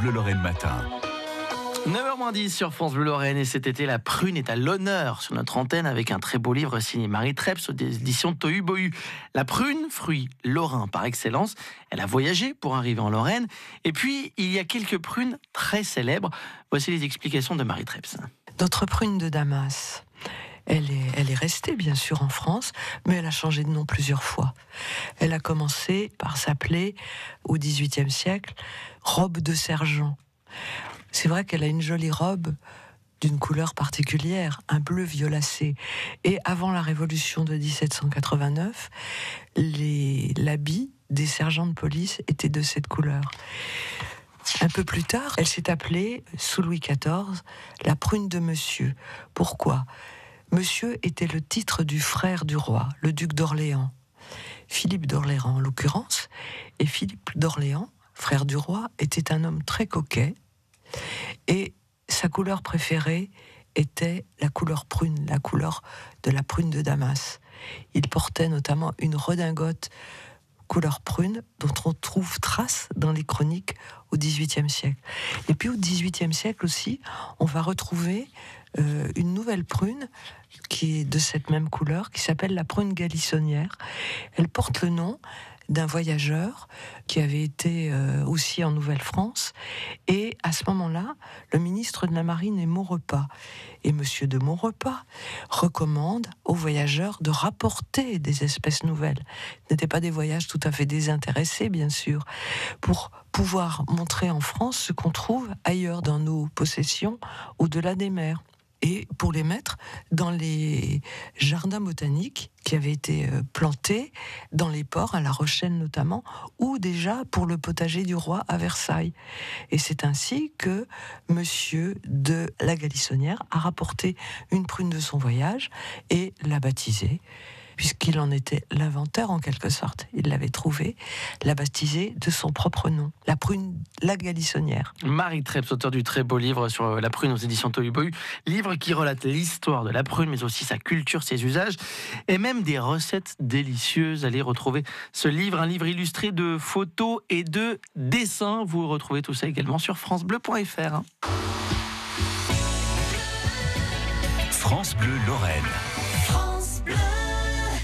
Bleu Lorraine Matin. 9h10 sur France Bleu Lorraine et cet été la prune est à l'honneur sur notre antenne avec un très beau livre signé Marie Treps aux éditions Tohu Bohu. La prune, fruit lorrain par excellence, elle a voyagé pour arriver en Lorraine et puis il y a quelques prunes très célèbres. Voici les explications de Marie Treps. Notre prune de Damas. Elle est, restée bien sûr en France, mais elle a changé de nom plusieurs fois. Elle a commencé par s'appeler, au XVIIIe siècle, robe de sergent. C'est vrai qu'elle a une jolie robe d'une couleur particulière, un bleu violacé. Et avant la révolution de 1789, l'habit des sergents de police était de cette couleur. Un peu plus tard, elle s'est appelée, sous Louis XIV, la prune de Monsieur. Pourquoi? Monsieur était le titre du frère du roi, le duc d'Orléans. Philippe d'Orléans en l'occurrence. Et Philippe d'Orléans, frère du roi, était un homme très coquet, et sa couleur préférée était la couleur prune, la couleur de la prune de Damas. Il portait notamment une redingote couleur prune dont on trouve trace dans les chroniques au XVIIIe siècle. Et puis au XVIIIe siècle aussi, on va retrouver euh, une nouvelle prune qui est de cette même couleur, qui s'appelle la prune galissonnière. Elle porte le nom d'un voyageur qui avait été euh, aussi en Nouvelle-France. Et à ce moment-là, le ministre de la Marine est Maurepas. Et Monsieur de Maurepas recommande aux voyageurs de rapporter des espèces nouvelles. Ce n'étaient pas des voyages tout à fait désintéressés, bien sûr, pour pouvoir montrer en France ce qu'on trouve ailleurs dans nos possessions, au-delà des mers et pour les mettre dans les jardins botaniques qui avaient été euh, plantés dans les ports, à La Rochelle notamment, ou déjà pour le potager du roi à Versailles. Et c'est ainsi que monsieur de la Galissonnière a rapporté une prune de son voyage et l'a baptisée puisqu'il en était l'inventeur en quelque sorte. Il l'avait trouvée, l'a baptisée de son propre nom, la prune la galissonnière. Marie Treps, auteur du très beau livre sur euh, la prune aux éditions Tohubohu, livre qui relate l'histoire de la prune, mais aussi sa culture, ses usages, et même des recettes délicieuses. Allez retrouver ce livre, un livre illustré de photos et de dessins. Vous retrouvez tout ça également sur francebleu.fr. France Bleu Lorraine.